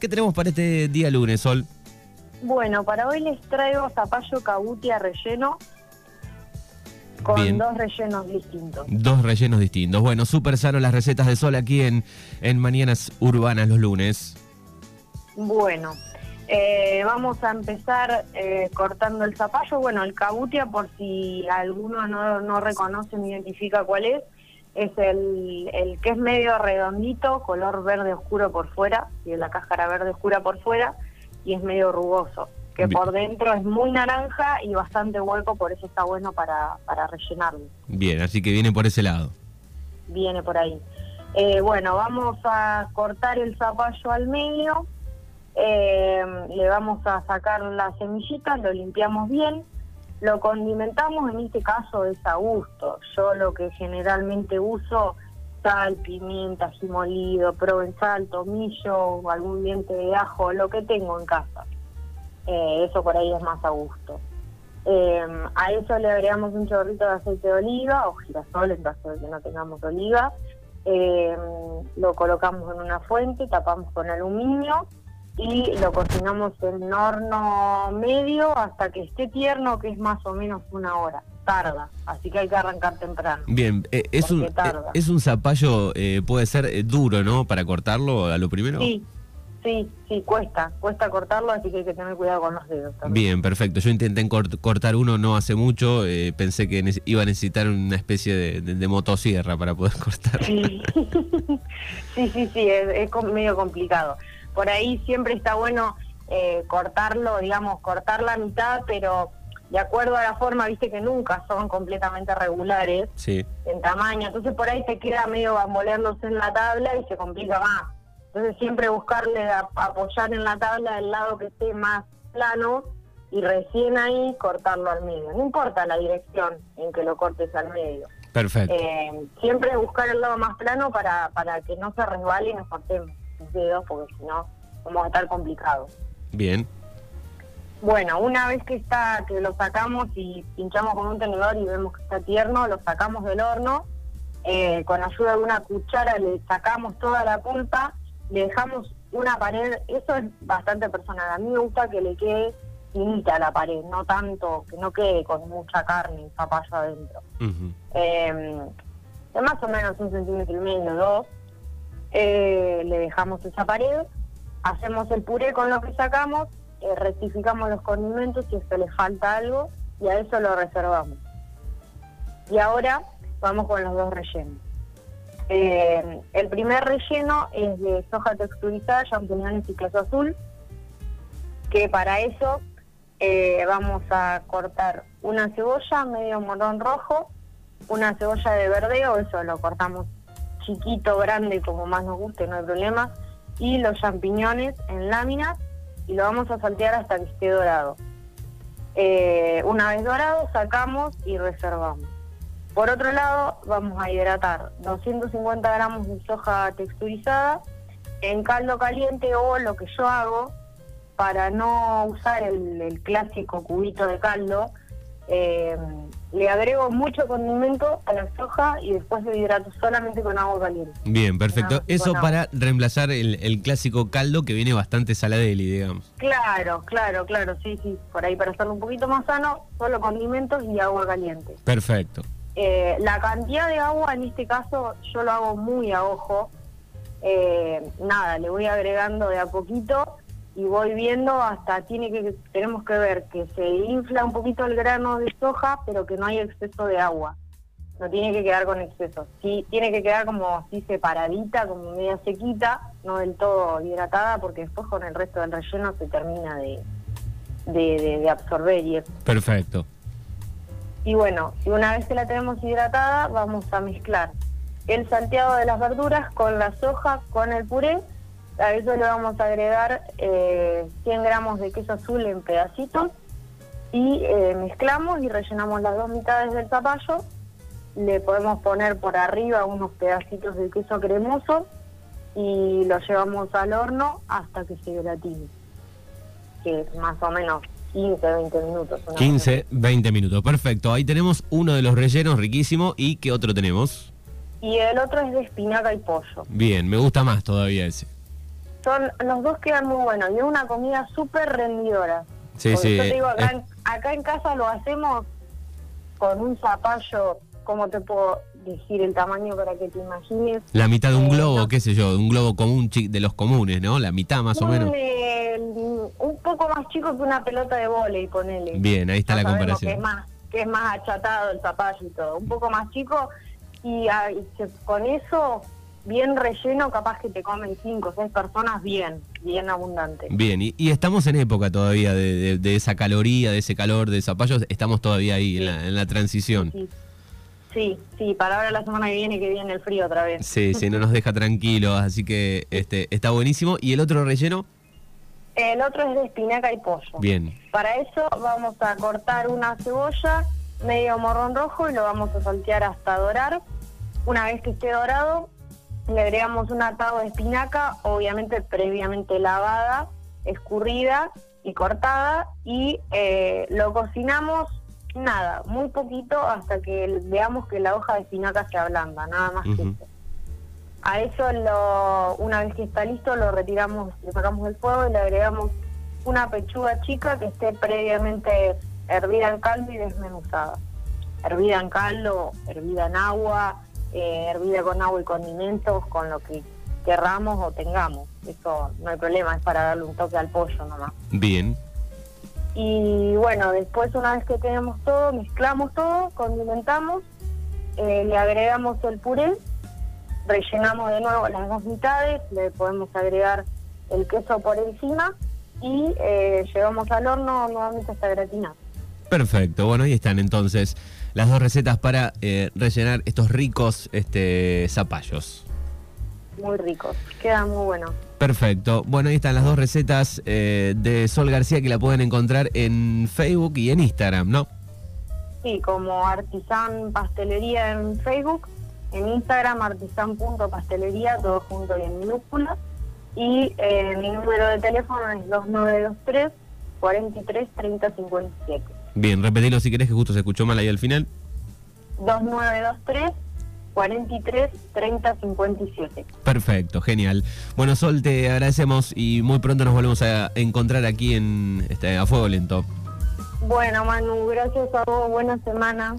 ¿Qué tenemos para este día lunes, Sol? Bueno, para hoy les traigo zapallo cabutia relleno con Bien. dos rellenos distintos. Dos rellenos distintos. Bueno, súper sano las recetas de Sol aquí en, en Mañanas Urbanas los lunes. Bueno, eh, vamos a empezar eh, cortando el zapallo. Bueno, el cabutia, por si alguno no, no reconoce ni identifica cuál es, es el, el que es medio redondito, color verde oscuro por fuera, y la cáscara verde oscura por fuera, y es medio rugoso. Que Bien. por dentro es muy naranja y bastante hueco, por eso está bueno para, para rellenarlo. Bien, así que viene por ese lado. viene por ahí. Eh, bueno, vamos a cortar el zapallo al medio, eh, le vamos a sacar las semillitas, lo limpiamos bien, lo condimentamos, en este caso es a gusto. Yo lo que generalmente uso, sal, pimienta, ají molido, provenzal, tomillo, algún diente de ajo, lo que tengo en casa. Eh, eso por ahí es más a gusto. Eh, a eso le agregamos un chorrito de aceite de oliva o girasol en caso de que no tengamos oliva. Eh, lo colocamos en una fuente, tapamos con aluminio y lo cocinamos en horno medio hasta que esté tierno, que es más o menos una hora. Tarda, así que hay que arrancar temprano. Bien, eh, es, un, eh, es un zapallo, eh, puede ser eh, duro, ¿no? Para cortarlo a lo primero. Sí, sí, sí, cuesta, cuesta cortarlo, así que hay que tener cuidado con los dedos. también. Bien, perfecto. Yo intenté cort- cortar uno no hace mucho. eh, pensé que iba a necesitar una especie de, de- de motosierra para poder cortar. Sí, sí, sí, sí, es, medio complicado. Por ahí siempre está bueno eh, cortarlo, digamos, cortar la mitad, pero de acuerdo a la forma, viste que nunca son completamente regulares Sí, en tamaño, entonces por ahí te queda medio bamboleándose en la tabla y se complica más. Entonces siempre buscarle a- apoyar en la tabla el lado que esté más plano y recién ahí cortarlo al medio. No importa la dirección en que lo cortes al medio. perfecto. Eh, siempre buscar el lado más plano para, para que no se resbale y nos cortemos dedos, porque si no vamos a estar complicados. Bien, Bueno, una vez que está que lo sacamos y pinchamos con un tenedor y vemos que está tierno, lo sacamos del horno. eh, con ayuda de una cuchara le sacamos toda la pulpa, le dejamos una pared. Eso es bastante personal. A mí me gusta que le quede finita la pared, no tanto que no quede con mucha carne y zapallo adentro eh, de más o menos un centímetro y medio, dos. Eh, le dejamos esa pared, hacemos el puré con lo que sacamos, eh, rectificamos los condimentos si es que le falta algo y a eso lo reservamos. Y ahora vamos con los dos rellenos. Eh, el primer relleno es de soja texturizada, champiñones y queso azul, que para eso vamos a cortar una cebolla, medio morón rojo, una cebolla de verdeo, eso lo cortamos chiquito, grande, como más nos guste, no hay problema, y los champiñones en láminas y lo vamos a saltear hasta que esté dorado. Eh, una vez dorado, sacamos y reservamos. Por otro lado, vamos a hidratar 250 gramos de soja texturizada en caldo caliente o lo que yo hago para no usar el, el clásico cubito de caldo, eh, le agrego mucho condimento a la soja y después lo hidrato solamente con agua caliente. bien, perfecto. No, Eso para reemplazar el, el clásico caldo que viene bastante saladeli, digamos. Claro, claro, claro, sí, sí. Por ahí para hacerlo un poquito más sano, solo condimentos y agua caliente. Perfecto. Eh, la cantidad de agua en este caso yo lo hago muy a ojo. Eh, nada, le voy agregando de a poquito y voy viendo hasta tiene que tenemos que ver que se infla un poquito el grano de soja, pero que no hay exceso de agua. No tiene que quedar con exceso. Sí, tiene que quedar como así separadita, como media sequita, no del todo hidratada, porque después con el resto del relleno se termina de, de, de- de absorber y eso. Perfecto. Y bueno, una vez que la tenemos hidratada, vamos a mezclar el salteado de las verduras con la soja, con el puré. A eso le vamos a agregar eh, 100 gramos de queso azul en pedacitos y eh, mezclamos y rellenamos las dos mitades del zapallo. Le podemos poner por arriba unos pedacitos de queso cremoso y lo llevamos al horno hasta que se gratine, que es más o menos 15, 20 minutos. una cosa 15, 20 minutos. Perfecto. Ahí tenemos uno de los rellenos riquísimo. ¿Y qué otro tenemos? Y el otro es de espinaca y pollo. Bien, me gusta más todavía ese. Son los dos quedan muy buenos y es una comida súper rendidora. Sí, Porque sí. yo te digo, acá, es- en, acá en casa lo hacemos con un zapallo, ¿cómo te puedo decir el tamaño para que te imagines? la mitad de un Eh, globo, no. qué sé yo, de un globo común de los comunes, ¿no? La mitad más o menos. eh, un poco más chico que una pelota de vóley, ponele. Bien, ahí está Ya la comparación. Que es, más, que es más achatado el zapallo y todo. Un poco más chico y, ah, y con eso, bien relleno, capaz que te comen cinco o seis personas bien, bien abundante. Bien, y, y estamos en época todavía de, de- de esa caloría, de ese calor de zapallos, estamos todavía ahí en, la, en la transición. Sí. sí, sí, para ahora la semana que viene que viene el frío otra vez. Sí, sí, no nos deja tranquilos, así que este está buenísimo. ¿Y el otro relleno? El otro es de espinaca y pollo. Bien, Para eso vamos a cortar una cebolla medio morrón rojo y lo vamos a saltear hasta dorar. Una vez que esté dorado, le agregamos un atado de espinaca, obviamente previamente lavada, escurrida y cortada, y eh, lo cocinamos nada, muy poquito hasta que veamos que la hoja de espinaca se ablanda, nada más que eso. A eso, lo, una vez que está listo, lo retiramos, le sacamos del fuego y le agregamos una pechuga chica que esté previamente hervida en caldo y desmenuzada. Hervida en caldo, hervida en agua, eh, hervida con agua y condimentos, con lo que querramos o tengamos. Eso no hay problema, es para darle un toque al pollo nomás. bien, Y bueno, después una vez que tenemos todo, mezclamos todo, condimentamos, eh, le agregamos el puré, rellenamos de nuevo las dos mitades, le podemos agregar el queso por encima y eh, llevamos al horno nuevamente hasta gratinar. perfecto. Bueno, ahí están entonces las dos recetas para eh, rellenar estos ricos este, zapallos. Muy ricos, queda muy bueno. Perfecto. Bueno, ahí están las dos recetas eh, de Sol García que la pueden encontrar en Facebook y en Instagram, ¿no? Sí, como Artisan Pastelería en Facebook, en Instagram artisan.pastelería, todo junto y en minúsculas. Y eh, mi número de teléfono es 2923 43 30 57. Bien, repetilo si querés que justo se escuchó mal ahí al final. 2923 43 30 57. Perfecto, genial. Bueno, Sol, te agradecemos y muy pronto nos volvemos a encontrar aquí en este, A Fuego Lento. Bueno, Manu, gracias a vos, buena semana.